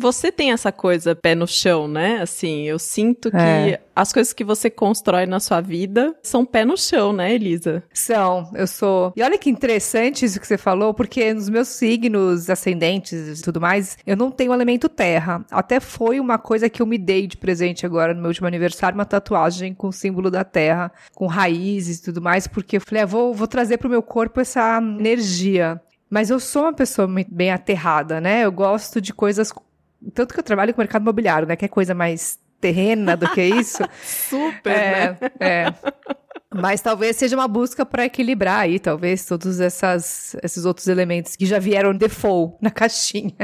Você tem essa coisa pé no chão, né? Assim, eu sinto que é. as coisas que você constrói na sua vida são pé no chão, né, Elisa? São, eu sou. E olha que interessante isso que você falou, porque nos meus signos ascendentes e tudo mais, eu não tenho elemento terra. Até foi uma coisa que eu me dei de presente agora no meu último aniversário, uma tatuagem com o símbolo da terra, com raízes e tudo mais, porque eu falei, ah, vou, vou trazer pro meu corpo essa energia. Mas eu sou uma pessoa bem aterrada, né? Eu gosto de coisas tanto que eu trabalho com o mercado imobiliário, né? Que é coisa mais terrena do que isso. Super, é, né? É. Mas talvez seja uma busca para equilibrar aí, talvez, todos essas, esses outros elementos que já vieram default na caixinha.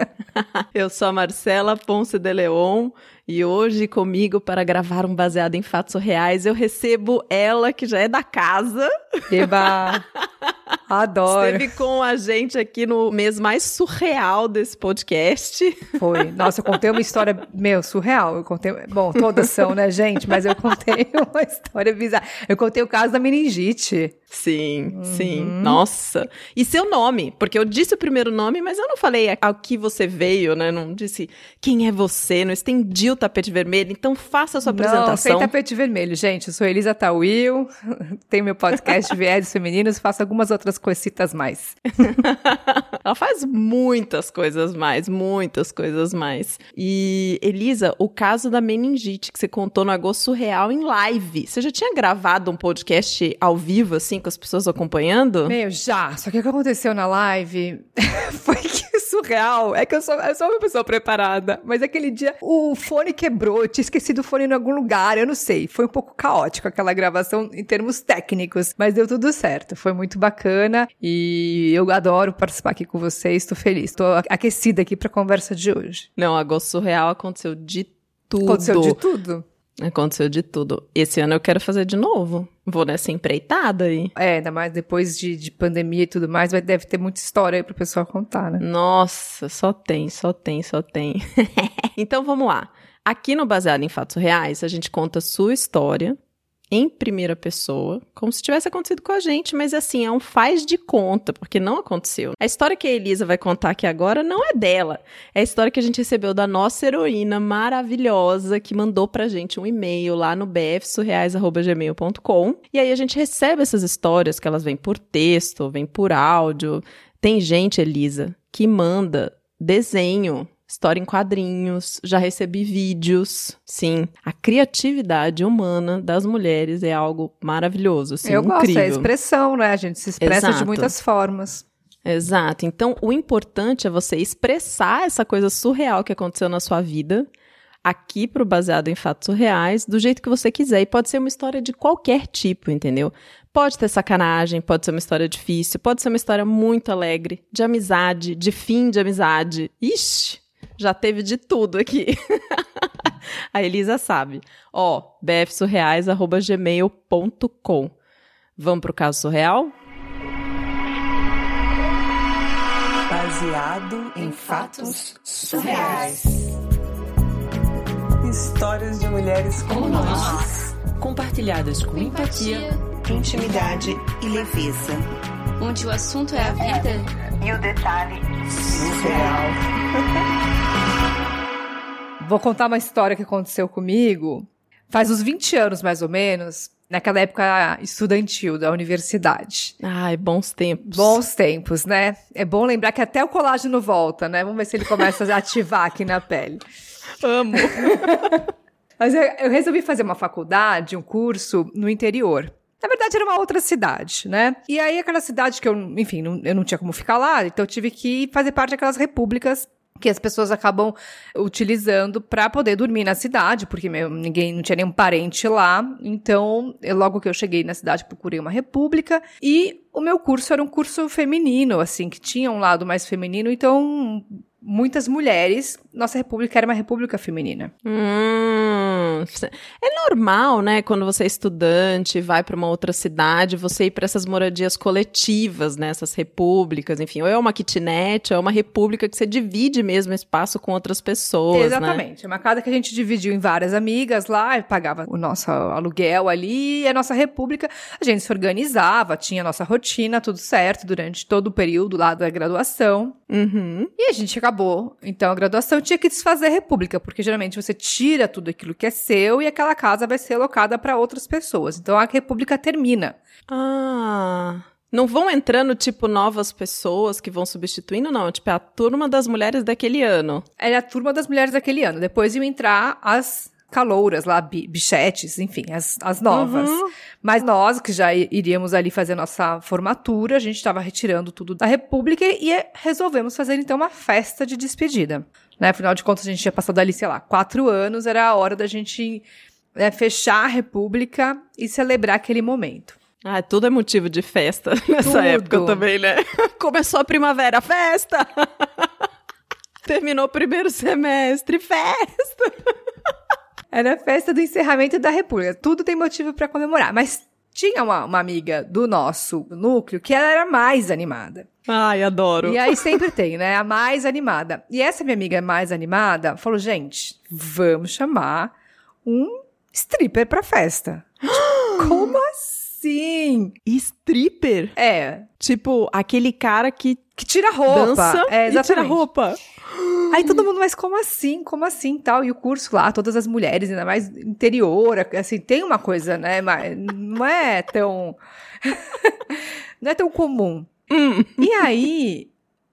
eu sou a Marcela Ponce de Leon e hoje comigo para gravar um baseado em fatos reais eu recebo ela que já é da casa. Eba! Adoro. Esteve com a gente aqui no mês mais surreal desse podcast. Foi. Nossa, eu contei uma história, meu, surreal. Eu contei, bom, todas são, né, gente? Mas eu contei uma história bizarra. Eu contei o caso da meningite. Sim, uhum. sim. Nossa. E seu nome, porque eu disse o primeiro nome, mas eu não falei ao que você veio, né? Não disse quem é você, não estendi o tapete vermelho. Então faça a sua apresentação. Não, sem tapete vermelho, gente. Eu sou Elisa Tawil, tenho meu podcast Viés Femininos, faço algumas outras coisitas mais. Ela faz muitas coisas mais, muitas coisas mais. E, Elisa, o caso da meningite que você contou no Agosto Surreal em live. Você já tinha gravado um podcast ao vivo, assim, com as pessoas acompanhando? Meu, já. Só que o que aconteceu na live foi que surreal. É que eu sou, eu sou uma pessoa preparada. Mas aquele dia o fone quebrou, eu tinha esquecido o fone em algum lugar, eu não sei. Foi um pouco caótico aquela gravação em termos técnicos, mas deu tudo certo. Foi muito bacana e eu adoro participar aqui com vocês. Tô feliz. Tô aquecida aqui pra conversa de hoje. Não, agosto surreal aconteceu de tudo. Aconteceu de tudo. Aconteceu de tudo. Esse ano eu quero fazer de novo. Vou nessa empreitada aí. É, ainda mais depois de, de pandemia e tudo mais, vai, deve ter muita história aí pro pessoal contar, né? Nossa, só tem, só tem, só tem. então vamos lá. Aqui no Baseado em Fatos Reais, a gente conta a sua história, em primeira pessoa, como se tivesse acontecido com a gente, mas assim, é um faz de conta, porque não aconteceu. A história que a Elisa vai contar aqui agora não é dela. É a história que a gente recebeu da nossa heroína maravilhosa que mandou pra gente um e-mail lá no bfsurreais@gmail.com. E aí a gente recebe essas histórias que elas vêm por texto, vêm por áudio. Tem gente, Elisa, que manda desenho história em quadrinhos, já recebi vídeos. Sim, a criatividade humana das mulheres é algo maravilhoso, assim, Eu incrível. gosto, é a expressão, né? A gente se expressa Exato. de muitas formas. Exato. Então, o importante é você expressar essa coisa surreal que aconteceu na sua vida aqui pro baseado em fatos surreais, do jeito que você quiser. E pode ser uma história de qualquer tipo, entendeu? Pode ter sacanagem, pode ser uma história difícil, pode ser uma história muito alegre, de amizade, de fim de amizade. Ixi, já teve de tudo aqui. a Elisa sabe. Ó, bfsurreais.gmail.com. Vamos pro caso surreal? Baseado em fatos surreais. Histórias de mulheres como nós. Compartilhadas com empatia, intimidade e leveza. Onde o assunto é a vida e o detalhe surreal. Vou contar uma história que aconteceu comigo faz uns 20 anos, mais ou menos, naquela época estudantil da universidade. Ai, bons tempos. Bons tempos, né? É bom lembrar que até o colágeno volta, né? Vamos ver se ele começa a ativar aqui na pele. Amo. Mas eu, eu resolvi fazer uma faculdade, um curso no interior. Na verdade, era uma outra cidade, né? E aí, aquela cidade que eu, enfim, não, eu não tinha como ficar lá, então eu tive que fazer parte daquelas repúblicas que as pessoas acabam utilizando para poder dormir na cidade, porque meu, ninguém não tinha nenhum parente lá. Então, eu, logo que eu cheguei na cidade, procurei uma república e o meu curso era um curso feminino, assim, que tinha um lado mais feminino, então muitas mulheres, nossa república era uma república feminina. Hum, é normal, né, quando você é estudante, vai para uma outra cidade, você ir para essas moradias coletivas, né, essas repúblicas, enfim, ou é uma kitnet, ou é uma república que você divide mesmo espaço com outras pessoas, né? Exatamente, né? é uma casa que a gente dividiu em várias amigas lá, pagava o nosso aluguel ali, e a nossa república, a gente se organizava, tinha a nossa rotina, tudo certo, durante todo o período lá da graduação. Uhum. E a gente acabou, então, a graduação tinha que desfazer a república, porque geralmente você tira tudo aquilo que é seu e aquela casa vai ser alocada para outras pessoas. Então a república termina. Ah. Não vão entrando, tipo, novas pessoas que vão substituindo, não. Tipo, é a turma das mulheres daquele ano. Era a turma das mulheres daquele ano. Depois iam entrar as calouras lá, bi- bichetes, enfim, as, as novas. Uhum. Mas nós, que já iríamos ali fazer nossa formatura, a gente estava retirando tudo da República e resolvemos fazer então uma festa de despedida. Né? Afinal de contas, a gente tinha passado ali, sei lá, quatro anos, era a hora da gente né, fechar a República e celebrar aquele momento. Ah, tudo é motivo de festa nessa Tudo. época também, né? Começou a primavera, festa! Terminou o primeiro semestre, festa! Era a festa do encerramento da República. Tudo tem motivo para comemorar. Mas tinha uma, uma amiga do nosso núcleo que ela era mais animada. Ai, adoro. E aí sempre tem, né? A mais animada. E essa minha amiga mais animada falou: gente, vamos chamar um stripper pra festa. Como assim? Stripper? É. Tipo, aquele cara que Que tira a roupa. dança é, e tira exatamente. roupa. Aí todo mundo, mas como assim? Como assim? Tal. E o curso lá, todas as mulheres, ainda mais interior, assim, tem uma coisa, né? Mas não é tão. não é tão comum. Hum. E aí,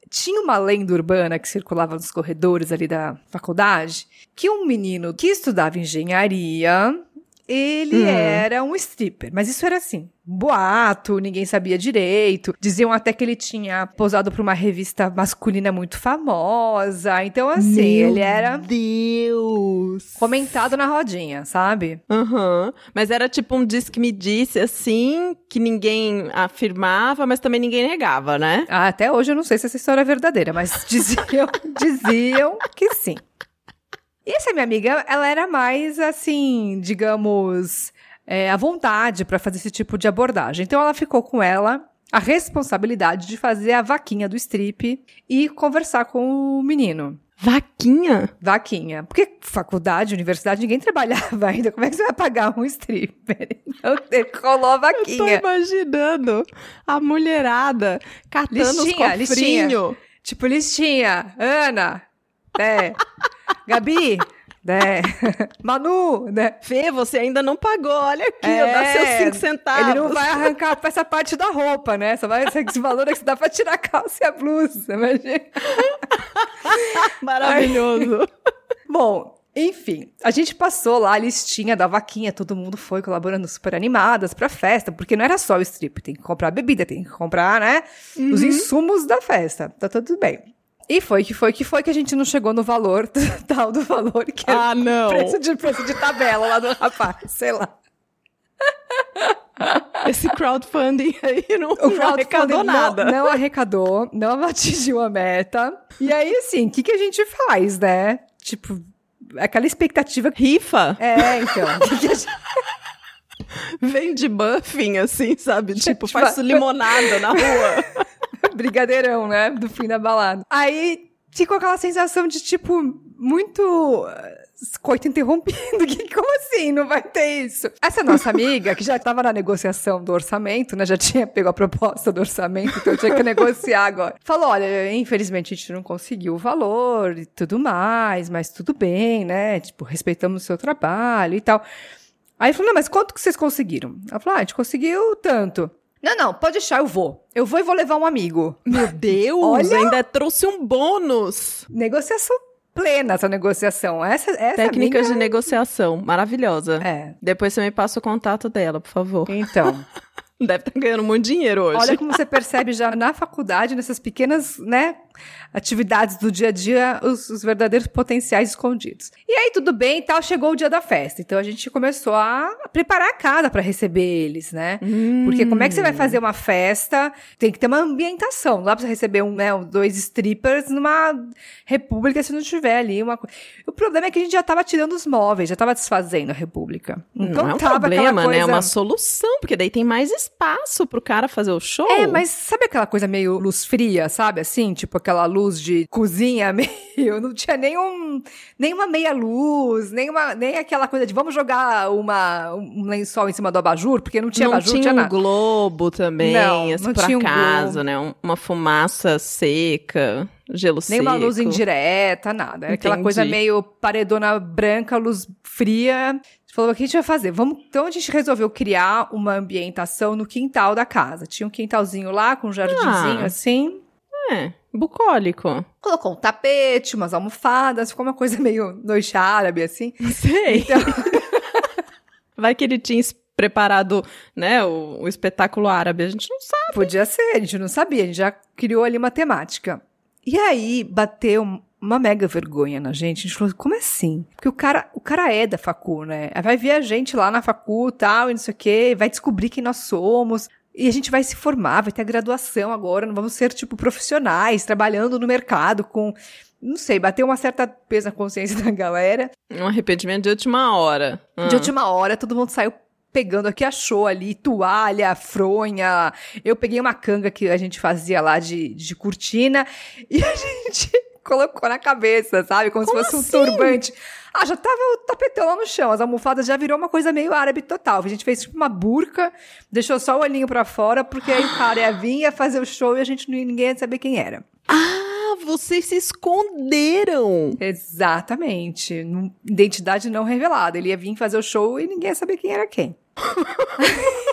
tinha uma lenda urbana que circulava nos corredores ali da faculdade, que um menino que estudava engenharia, ele Hum. era um stripper. Mas isso era assim, boato, ninguém sabia direito. Diziam até que ele tinha posado para uma revista masculina muito famosa. Então, assim, ele era Deus! comentado na rodinha, sabe? Aham. Mas era tipo um diz que me disse assim, que ninguém afirmava, mas também ninguém negava, né? Ah, Até hoje eu não sei se essa história é verdadeira, mas diziam, diziam que sim. E essa minha amiga, ela era mais assim, digamos, é, à vontade para fazer esse tipo de abordagem. Então ela ficou com ela a responsabilidade de fazer a vaquinha do strip e conversar com o menino. Vaquinha? Vaquinha. Porque faculdade, universidade, ninguém trabalhava ainda. Como é que você vai pagar um stripper? Então rolou a Tô vaquinha. imaginando a mulherada catando Listinha, os listinha. cofrinhos. Tipo, listinha. Ana. Né? Gabi. Né? Manu. Né? Fê, você ainda não pagou, olha aqui, ó, dá É, seus cinco centavos. Ele não vai arrancar essa parte da roupa, né? Só vai esse valor é que dá pra tirar a calça e a blusa. Imagina. Maravilhoso. Bom, enfim, a gente passou lá a listinha da vaquinha, todo mundo foi colaborando super animadas pra festa, porque não era só o strip, tem que comprar bebida, tem que comprar, né, os insumos da festa. Tá tudo bem. E foi que foi que foi que a gente não chegou no valor tal do valor que era ah, não. preço de preço de tabela lá do rapaz, sei lá. Esse crowdfunding aí não, não arrecadou nada. Não, não arrecadou, não atingiu a meta. E aí, assim, o que, que a gente faz, né? Tipo, aquela expectativa. Rifa? É, então. gente- Vende muffin, assim, sabe? Tipo, Tipo, faz limonada na rua. Brigadeirão, né? Do fim da balada. Aí ficou aquela sensação de, tipo, muito. eh, Coito interrompido. Que, como assim? Não vai ter isso? Essa nossa amiga, que já estava na negociação do orçamento, né? Já tinha pego a proposta do orçamento, então tinha que negociar agora. Falou: olha, infelizmente a gente não conseguiu o valor e tudo mais, mas tudo bem, né? Tipo, respeitamos o seu trabalho e tal. Aí falou: não, mas quanto que vocês conseguiram? Ela falou: ah, a gente conseguiu tanto. Não, não, pode deixar, eu vou. Eu vou e vou levar um amigo. Meu Deus, Olha! ainda trouxe um bônus. Negociação plena, essa negociação. Essa, essa Técnicas amiga... de negociação, maravilhosa. É, Depois você me passa o contato dela, por favor. então. Deve estar ganhando muito dinheiro hoje. Olha como você percebe já na faculdade, nessas pequenas, né, atividades do dia a dia, os, os verdadeiros potenciais escondidos. E aí, tudo bem e tal, chegou o dia da festa. Então a gente começou a preparar a casa para receber eles, né? Hum. Porque como é que você vai fazer uma festa? Tem que ter uma ambientação. Não dá pra você receber um, né, dois strippers numa república se não tiver ali uma coisa. O problema é que a gente já tava tirando os móveis, já tava desfazendo a república. Então não é um problema, né? É coisa- uma solução, porque daí tem mais espaço pro cara fazer o show. É, mas sabe aquela coisa meio luz fria, sabe? Assim, tipo aquela luz de cozinha meio. Não tinha nenhum, nenhuma meia luz, nenhuma, nem aquela coisa de vamos jogar uma, um lençol em cima do abajur, porque não tinha não abajur, tinha tinha um nada. globo também, Não, assim, não por tinha acaso, né? Um- Uma fumaça seca, gelo Nem seco. uma luz indireta, nada. Era aquela coisa meio paredona branca, luz fria. Falou, o que a gente vai fazer? Vamos... Então a gente resolveu criar uma ambientação no quintal da casa. Tinha um quintalzinho lá, com um jardinzinho Ah. assim. É, bucólico. Colocou um tapete, umas almofadas, ficou uma coisa meio noite árabe, assim. Sei. Então, Vai que ele tinha preparado, né, o, o espetáculo árabe, a gente não sabe. podia ser, a gente não sabia, a gente já criou ali uma temática. E aí bateu uma mega vergonha na gente. A gente falou, como assim? Porque o cara, o cara é da facu, né? Vai ver a gente lá na facu e tal, e não sei o quê, vai descobrir quem nós somos. E a gente vai se formar, vai ter a graduação agora, não vamos ser, tipo, profissionais, trabalhando no mercado com... Não sei, bateu uma certa peso na consciência da galera. Um arrependimento de última hora. De Ah. última hora, todo mundo saiu pegando o que achou ali, toalha, fronha. Eu peguei uma canga que a gente fazia lá de, de cortina e a gente colocou na cabeça, sabe? Como, Como se fosse assim? um turbante. Ah, já tava o tapetão lá no chão, as almofadas já virou uma coisa meio árabe total. A gente fez tipo uma burca, deixou só o olhinho pra fora, porque aí o cara ia vir, ia fazer o show e a gente ninguém ia saber quem era. Ah, vocês se esconderam. Exatamente. Identidade não revelada. Ele ia vir fazer o show e ninguém ia saber quem era quem.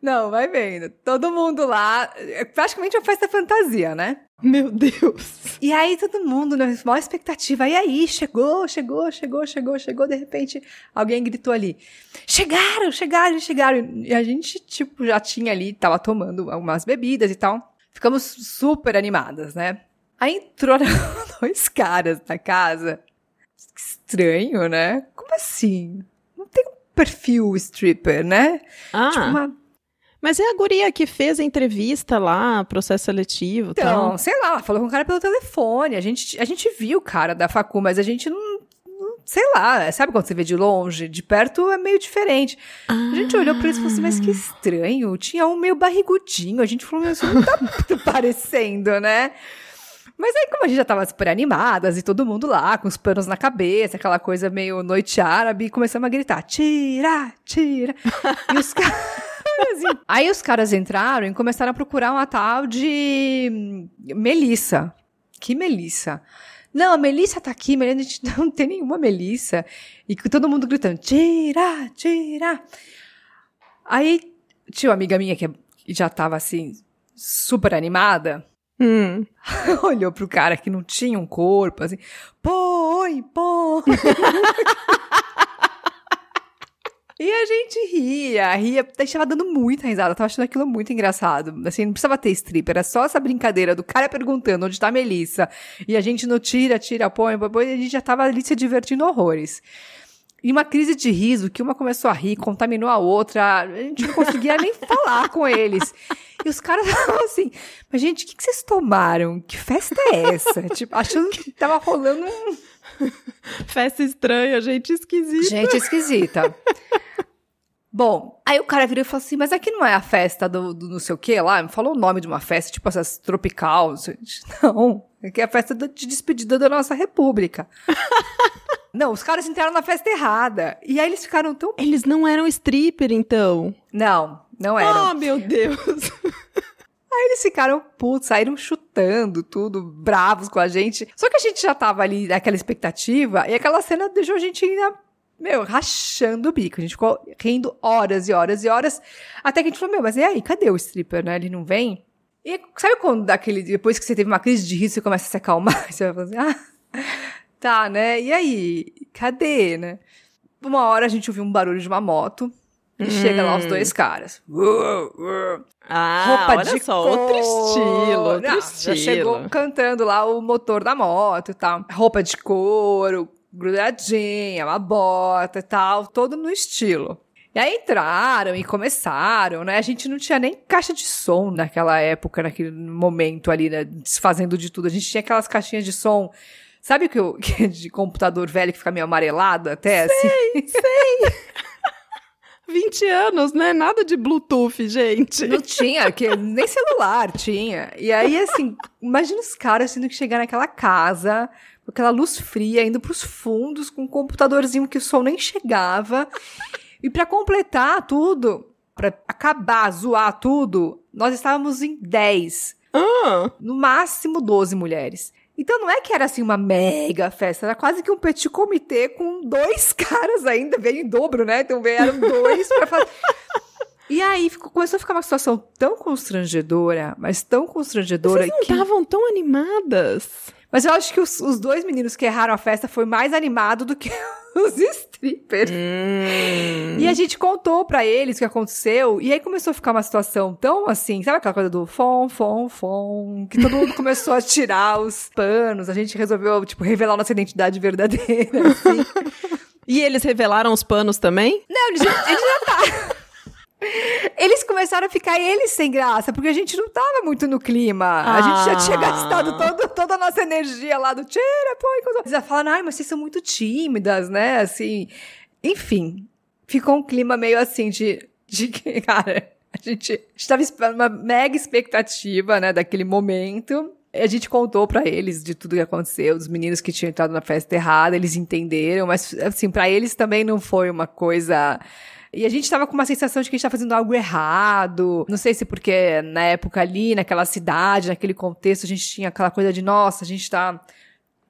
não, vai vendo. Todo mundo lá. É praticamente uma festa fantasia, né? Meu Deus. E aí todo mundo, né? Maior expectativa. E aí, chegou, chegou, chegou, chegou, chegou. De repente, alguém gritou ali: Chegaram, chegaram, chegaram. E a gente, tipo, já tinha ali, tava tomando algumas bebidas e tal. Ficamos super animadas, né? Aí entrou dois caras na casa. Que estranho, né? Como assim? Não tem um perfil stripper, né? Ah, Tipo, uma mas é a guria que fez a entrevista lá, processo seletivo Então, tal. sei lá, falou com o cara pelo telefone. A gente, a gente viu o cara da facu, mas a gente não, não- Sei lá, sabe quando você vê de longe? De perto é meio diferente. A gente olhou pra isso e falou assim, mas que estranho. Tinha um meio barrigudinho. A gente falou, mas isso não tá parecendo, né? Mas aí, como a gente já tava super animadas e todo mundo lá, com os panos na cabeça, aquela coisa meio noite árabe, começamos a gritar: tira, tira. E os caras. Aí os caras entraram e começaram a procurar uma tal de Melissa. Que Melissa? Não, a Melissa tá aqui, mas a gente não tem nenhuma Melissa. E todo mundo gritando: tira, tira. Aí tinha uma amiga minha que já tava assim, super animada Hum. olhou pro cara que não tinha um corpo, assim, põe, põe. E a gente ria, ria, deixava dando muita risada, tava achando aquilo muito engraçado. Assim, não precisava ter stripper, era só essa brincadeira do cara perguntando onde tá a Melissa. E a gente no tira, tira, põe, põe, põe, e a gente já tava ali se divertindo horrores. E uma crise de riso, que uma começou a rir, contaminou a outra, a gente não conseguia nem falar com eles. E os caras estavam assim, mas gente, o que, que vocês tomaram? Que festa é essa? tipo, achando que tava rolando um Festa estranha, gente esquisita. Gente esquisita. Bom, aí o cara virou e falou assim, mas aqui não é a festa do, do não sei o que lá? Me falou o nome de uma festa, tipo essas tropical. não aqui é a festa de despedida da nossa república. não, os caras entraram na festa errada. E aí eles ficaram tão... Eles não eram stripper, então. Não, não eram. Ah, meu Deus. Aí eles ficaram putos, saíram chutando tudo, bravos com a gente. Só que a gente já tava ali naquela expectativa e aquela cena deixou a gente ainda, meu, rachando o bico. A gente ficou rindo horas e horas e horas. Até que a gente falou, meu, mas e aí, cadê o stripper, né? Ele não vem? E sabe quando daquele, depois que você teve uma crise de riso, você começa a se acalmar? Você vai falar assim, ah, tá, né? E aí, cadê, né? Uma hora a gente ouviu um barulho de uma moto. E chega lá os dois caras. Uou, uou Ah, roupa de só, couro. outro estilo, outro Não, estilo. Já chegou cantando lá o motor da moto e tal. Roupa de couro, grudadinha, uma bota e tal, todo no estilo. E aí entraram e começaram, né? A gente não tinha nem caixa de som naquela época, naquele momento ali, né? Desfazendo de tudo. A gente tinha aquelas caixinhas de som. Sabe o que, eu, que é de computador velho que fica meio amarelado até, assim? 20 anos, né? Nada de Bluetooth, gente. Não tinha, que nem celular tinha. E aí, assim, imagina os caras tendo que chegar naquela casa, com aquela luz fria, indo pros fundos, com um computadorzinho que o sol nem chegava. E para completar tudo, para acabar, zoar tudo, nós estávamos em 10. Ah, No máximo 12 mulheres. Então não é que era assim uma mega festa, era quase que um petit comitê com dois caras ainda, veio em dobro, né? Então vieram dois pra fazer. E aí ficou- começou a ficar uma situação tão constrangedora, mas tão constrangedora vocês não que. estavam tão animadas. Mas eu acho que os, os dois meninos que erraram a festa foi mais animado do que os strippers. Hum. E a gente contou pra eles o que aconteceu, e aí começou a ficar uma situação tão assim, sabe aquela coisa do fom, fom, fom, que todo mundo começou a tirar os panos, a gente resolveu, tipo, revelar nossa identidade verdadeira, assim. E eles revelaram os panos também? Não, eles já, eles já tá. Eles começaram a ficar eles sem graça, porque a gente não tava muito no clima. A gente já tinha Ah. gastado todo, toda a nossa energia lá do tira, põe. coisa. Eles já falaram, ai, mas vocês são muito tímidas, né? Assim. Enfim, ficou um clima meio assim de, de que, cara, a gente estava esperando uma mega expectativa, né, daquele momento. A gente contou pra eles de tudo que aconteceu, dos meninos que tinham entrado na festa errada, eles entenderam, mas assim, pra eles também não foi uma coisa e a gente tava com uma sensação de que a gente tava fazendo algo errado. Não sei se porque na época ali, naquela cidade, naquele contexto, a gente tinha aquela coisa de, nossa, a gente tá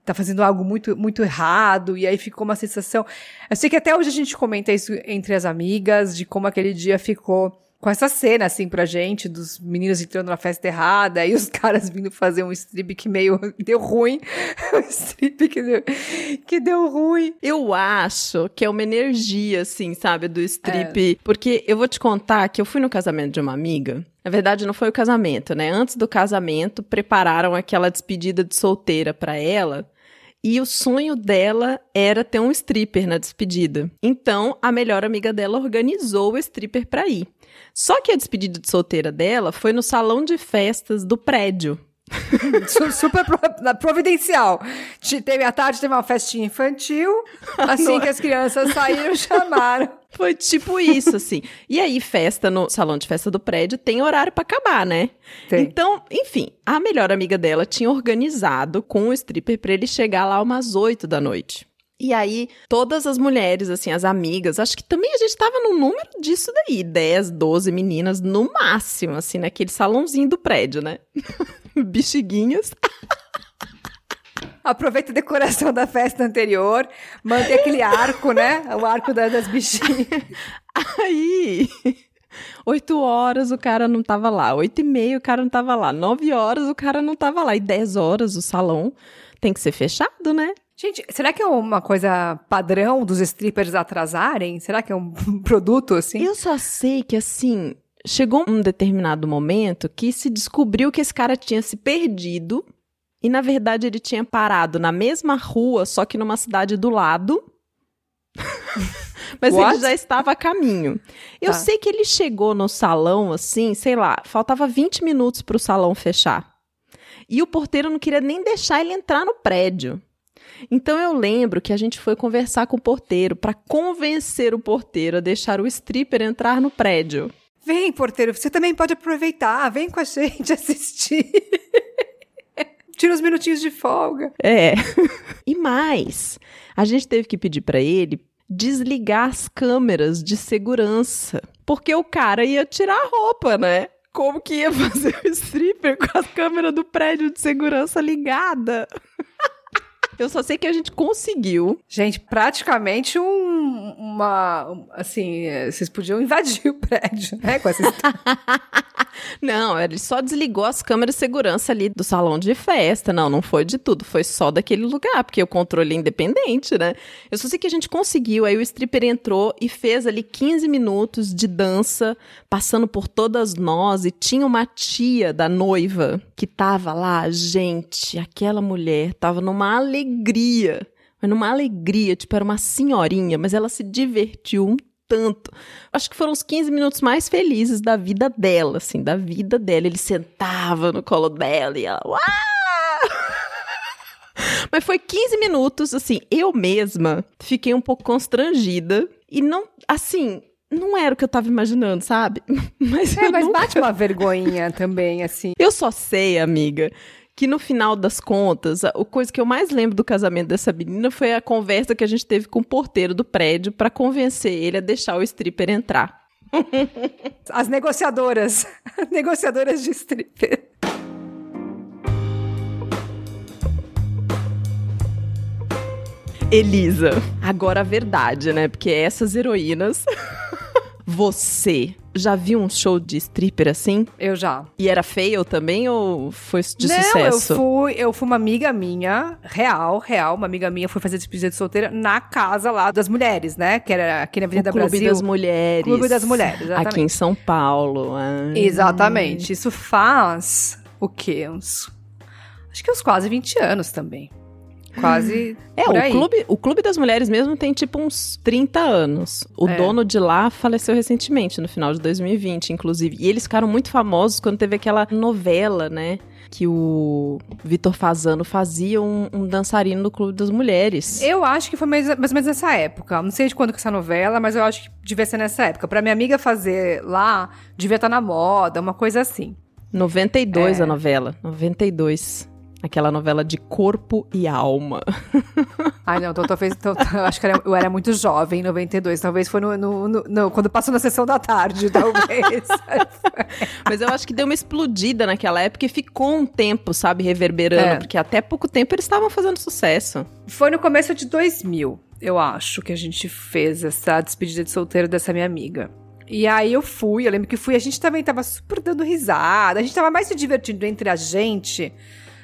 tá fazendo algo muito muito errado e aí ficou uma sensação. Eu sei que até hoje a gente comenta isso entre as amigas de como aquele dia ficou com essa cena assim pra gente dos meninos entrando na festa errada e os caras vindo fazer um strip que meio deu ruim. um strip que deu, que deu ruim. Eu acho que é uma energia, assim, sabe, do strip. Porque eu vou te contar que eu fui no casamento de uma amiga. Na verdade, não foi o casamento, né? Antes do casamento, prepararam aquela despedida de solteira pra ela. E o sonho dela era ter um stripper na despedida. Então, a melhor amiga dela organizou o stripper pra ir. Só que a despedida de solteira dela foi no salão de festas do prédio. Su- Super providencial. Te- Teve à tarde, teve uma festinha infantil. Assim que as crianças saíram, chamaram. Foi tipo isso, assim. E aí, festa no salão de festa do prédio tem horário pra acabar, né? Tem. Então, enfim, a melhor amiga dela tinha organizado com o stripper pra ele chegar lá umas 8 da noite. E aí, todas as mulheres, assim, as amigas, acho que também a gente tava num número disso daí, 10, 12 meninas no máximo, assim, naquele salãozinho do prédio, né? Bexiguinhas. Aproveita a decoração da festa anterior. Mantém aquele arco, né? O arco da- das bichinhas. Aí, 8 horas o cara não tava lá, 8 e meia o cara não tava lá, 9 horas o cara não tava lá, e 10 horas o salão tem que ser fechado, né? Gente, será que é uma coisa padrão dos strippers atrasarem? Será que é um produto assim? Eu só sei que, assim, chegou um determinado momento que se descobriu que esse cara tinha se perdido e, na verdade, ele tinha parado na mesma rua, só que numa cidade do lado. Mas What? ele já estava a caminho. Eu Tá. sei que ele chegou no salão, assim, sei lá, faltava 20 minutos para o salão fechar. E o porteiro não queria nem deixar ele entrar no prédio. Então eu lembro que a gente foi conversar com o porteiro para convencer o porteiro a deixar o stripper entrar no prédio. Vem, porteiro, você também pode aproveitar. Vem com a gente assistir. Tira uns minutinhos de folga. É. e mais, a gente teve que pedir para ele desligar as câmeras de segurança, porque o cara ia tirar a roupa, né? Como que ia fazer o stripper com as câmeras do prédio de segurança ligada? Eu só sei que a gente conseguiu. Gente, praticamente um, uma. um- Assim, é, vocês podiam invadir o prédio, né? Com essa Não, ele só desligou as câmeras de segurança ali do salão de festa. Não, não foi de tudo, foi só daquele lugar, porque o controle é independente, né? Eu só sei que a gente conseguiu, aí o stripper entrou e fez ali 15 minutos de dança, passando por todas nós, e tinha uma tia da noiva que tava lá, gente, aquela mulher tava numa alegria. Mas numa alegria, tipo, era uma senhorinha, mas ela se divertiu um tanto. Acho que foram os 15 minutos mais felizes da vida dela, assim, da vida dela. Ele sentava no colo dela e ela. Uau! Mas foi 15 minutos, assim, eu mesma fiquei um pouco constrangida e não, assim, não era o que eu tava imaginando, sabe? Mas, É, mas nunca- bate uma vergonhinha também, assim. Eu só sei, amiga, que no final das contas, a coisa que eu mais lembro do casamento dessa menina foi a conversa que a gente teve com o porteiro do prédio pra convencer ele a deixar o stripper entrar. As negociadoras. negociadoras de stripper. Elisa, agora a verdade, né? Porque essas heroínas. Você já viu um show de stripper assim? Eu já. E era fail também ou foi de não, sucesso? eu fui, eu fui uma amiga minha, real, real, uma amiga minha foi fazer despedida de solteira na casa lá das mulheres, né? Que era aqui na O Avenida Clube Brasil. das Mulheres. Clube das Mulheres, exatamente. Aqui em São Paulo. Ah. Exatamente. Isso faz o quê? Uns. Acho que uns quase 20 anos também. Quase. É, o clube, o clube das Mulheres mesmo tem tipo uns 30 anos. O É. dono de lá faleceu recentemente, no final de 2020, inclusive. E eles ficaram muito famosos quando teve aquela novela, né? Que o Vitor Fazano fazia um, um dançarino no Clube das Mulheres. Eu acho que foi mais, mais ou menos nessa época. Não sei de quando que é essa novela, mas eu acho que devia ser nessa época. Pra minha amiga fazer lá, devia estar na moda, uma coisa assim. 92 É. a novela. 92. Aquela novela de corpo e alma. Ai, não, então, talvez. então, eu acho que era- eu era muito jovem em 92. Talvez foi no, no- no- no- quando passou na sessão da tarde, talvez. Mas eu acho que deu uma explodida naquela época e ficou um tempo, sabe, reverberando. É. Porque até pouco tempo eles estavam fazendo sucesso. Foi no começo de 2000, eu acho, que a gente fez essa despedida de solteiro dessa minha amiga. E aí eu fui, eu lembro que fui, a gente também tava super dando risada, a gente tava mais se divertindo entre a gente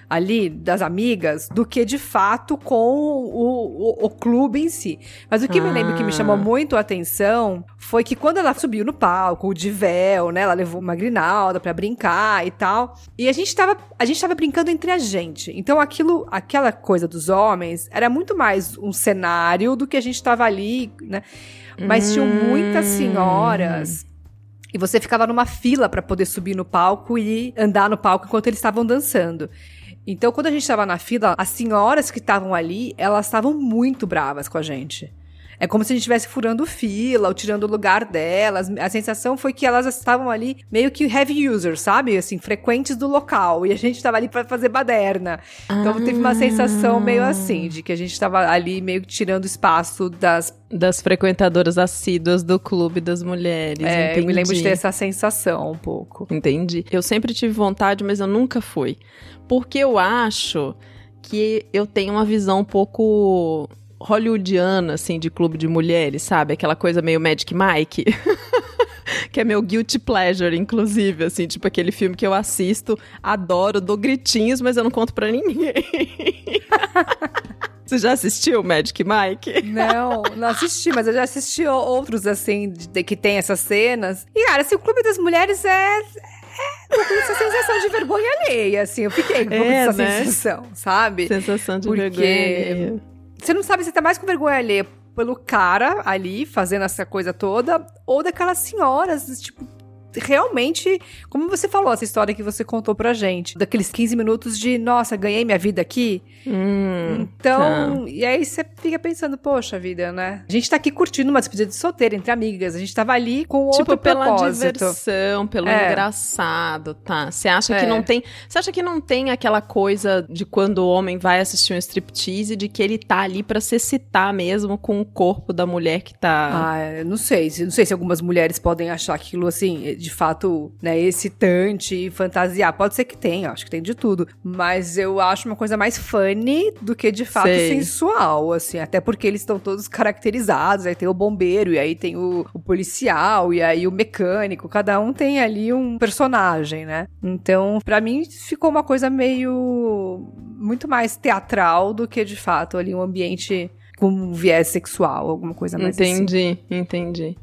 ali, das amigas, do que de fato com o, o, o clube em si. Mas o que me Ah. lembro que me chamou muito a atenção foi que quando ela subiu no palco, de véu, né, ela levou uma grinalda pra brincar e tal, e a gente tava, a gente tava brincando entre a gente. Então aquilo, aquela coisa dos homens era muito mais um cenário do que a gente tava ali, né? Mas tinham muitas Hum. senhoras e você ficava numa fila pra poder subir no palco e andar no palco enquanto eles estavam dançando. Então, quando a gente estava na fila, as senhoras que estavam ali, elas estavam muito bravas com a gente. É como se a gente estivesse furando fila ou tirando o lugar delas. A sensação foi que elas estavam ali meio que heavy users, sabe? Assim, frequentes do local. E a gente estava ali para fazer baderna. Então teve uma sensação meio assim, de que a gente estava ali meio que tirando espaço das. Das frequentadoras assíduas do Clube das Mulheres. É, eu me lembro de entendi. ter essa sensação um pouco. Entendi. Eu sempre tive vontade, mas eu nunca fui. Porque eu acho que eu tenho uma visão um pouco hollywoodiana, assim, de clube de mulheres, sabe? Aquela coisa meio Magic Mike. que é meu guilty pleasure, inclusive, assim, tipo aquele filme que eu assisto, adoro, dou gritinhos, mas eu não conto pra ninguém. Você já assistiu Magic Mike? Não, não assisti, mas eu já assisti outros, assim, de, que tem essas cenas. E, cara, assim, o Clube das Mulheres é. É uma essa sensação de vergonha alheia, assim. Eu fiquei com um pouco É, dessa né? sensação, sabe? Sensação de Porque- vergonha. Você não sabe se tá mais com vergonha alheia pelo cara ali, fazendo essa coisa toda, ou daquelas senhoras, tipo. Realmente, como você falou, essa história que você contou pra gente, daqueles 15 minutos de, nossa, ganhei minha vida aqui. Hum, Então, e aí você fica pensando, poxa vida, né? A gente tá aqui curtindo uma despedida de solteiro entre amigas. A gente tava ali com outro Tipo, pela propósito. diversão, pelo É. engraçado, tá? Você acha que É. não tem. Você acha que não tem aquela coisa de quando o homem vai assistir um striptease de que ele tá ali pra se excitar mesmo com o corpo da mulher que tá. Ah, eu não sei. se- Não sei se algumas mulheres podem achar aquilo assim, de fato, né, excitante e fantasiar. Pode ser que tenha, acho que tem de tudo. Mas eu acho uma coisa mais funny do que de fato Sei. sensual, assim. Até porque eles estão todos caracterizados. Aí tem o bombeiro, e aí tem o, o policial, e aí o mecânico. Cada um tem ali um personagem, né? Então, pra mim, ficou uma coisa meio. muito mais teatral do que de fato ali um ambiente com um viés sexual, alguma coisa mais assim. entendi, entendi.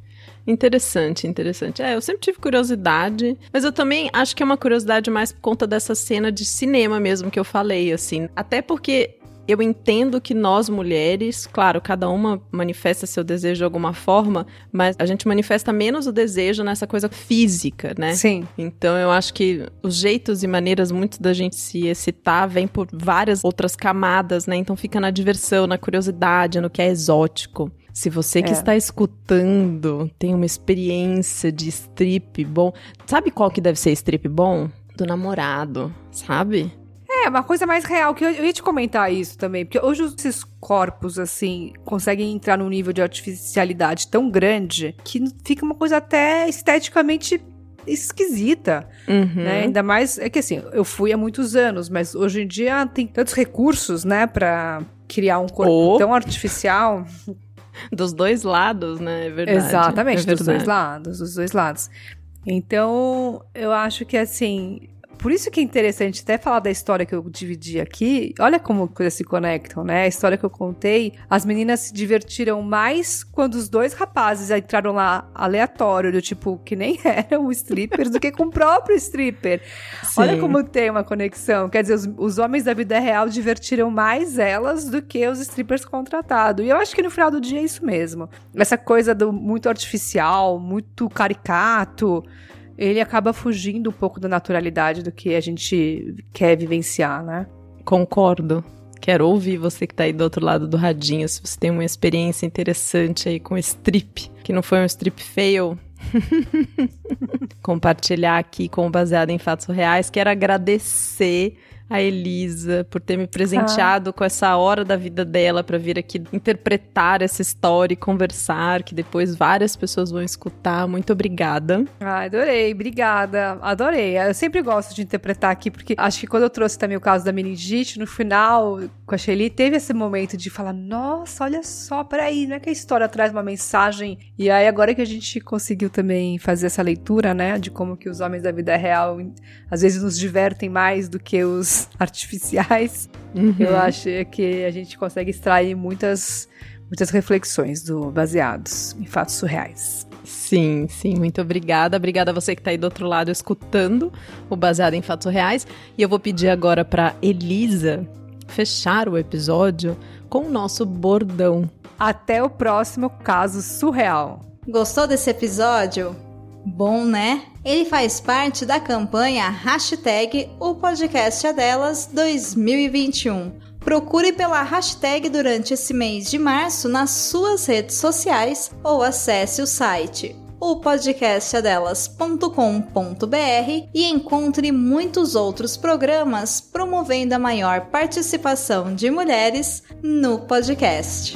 Interessante, interessante. É, eu sempre tive curiosidade, mas eu também acho que é uma curiosidade mais por conta dessa cena de cinema mesmo que eu falei, assim. Até porque eu entendo que nós mulheres, claro, cada uma manifesta seu desejo de alguma forma, mas a gente manifesta menos o desejo nessa coisa física, né? Sim. Então eu acho que os jeitos e maneiras muito da gente se excitar vêm por várias outras camadas, né? Então fica na diversão, na curiosidade, no que é exótico. Se você que É. está escutando tem uma experiência de strip bom, sabe qual que deve ser strip bom? Do namorado, sabe? É, uma coisa mais real, que eu, eu ia te comentar isso também, porque hoje esses corpos, assim, conseguem entrar num nível de artificialidade tão grande que fica uma coisa até esteticamente esquisita, Uhum. né? Ainda mais, é que assim, eu fui há muitos anos, mas hoje em dia tem tantos recursos, né, pra criar um corpo Oh. tão artificial. Dos dois lados, né? É verdade. Exatamente, é dos dois verdade. lados, dos dois lados. Então, eu acho que assim, por isso que é interessante até falar da história que eu dividi aqui. Olha como coisas se conectam, né? A história que eu contei, as meninas se divertiram mais quando os dois rapazes entraram lá aleatório, do tipo, que nem eram strippers, do que com o próprio stripper. Olha Sim. como tem uma conexão. Quer dizer, os, os homens da vida real divertiram mais elas do que os strippers contratados. E eu acho que no final do dia é isso mesmo. Essa coisa do muito artificial, muito caricato, ele acaba fugindo um pouco da naturalidade do que a gente quer vivenciar, né? Concordo. Quero ouvir você que tá aí do outro lado do radinho, se você tem uma experiência interessante aí com strip, que não foi um strip fail. Compartilhar aqui com Baseado em Fatos Reais. Quero agradecer a Elisa por ter me presenteado com essa hora da vida dela para vir aqui interpretar essa história e conversar, que depois várias pessoas vão escutar. Muito obrigada. Ah, adorei, obrigada, adorei. Eu sempre gosto de interpretar aqui, porque acho que quando eu trouxe também o caso da meningite, no final, com a Shelly, teve esse momento de falar, nossa, olha só, peraí, não é que a história traz uma mensagem? E aí, agora que a gente conseguiu também fazer essa leitura, né, de como que os homens da vida real, às vezes, nos divertem mais do que os artificiais, Uhum. eu acho que a gente consegue extrair muitas, muitas reflexões do baseados em fatos surreais. Sim, sim, muito obrigada. Obrigada a você que está aí do outro lado escutando o Baseado em Fatos Reais. E eu vou pedir agora para Elisa fechar o episódio com o nosso bordão. Até o próximo caso surreal. Gostou desse episódio? Bom, né? Ele faz parte da campanha hashtag O Podcast é Delas 2021. Procure pela hashtag durante esse mês de março nas suas redes sociais ou acesse o site opodcastadelas.com.br e encontre muitos outros programas promovendo a maior participação de mulheres no podcast.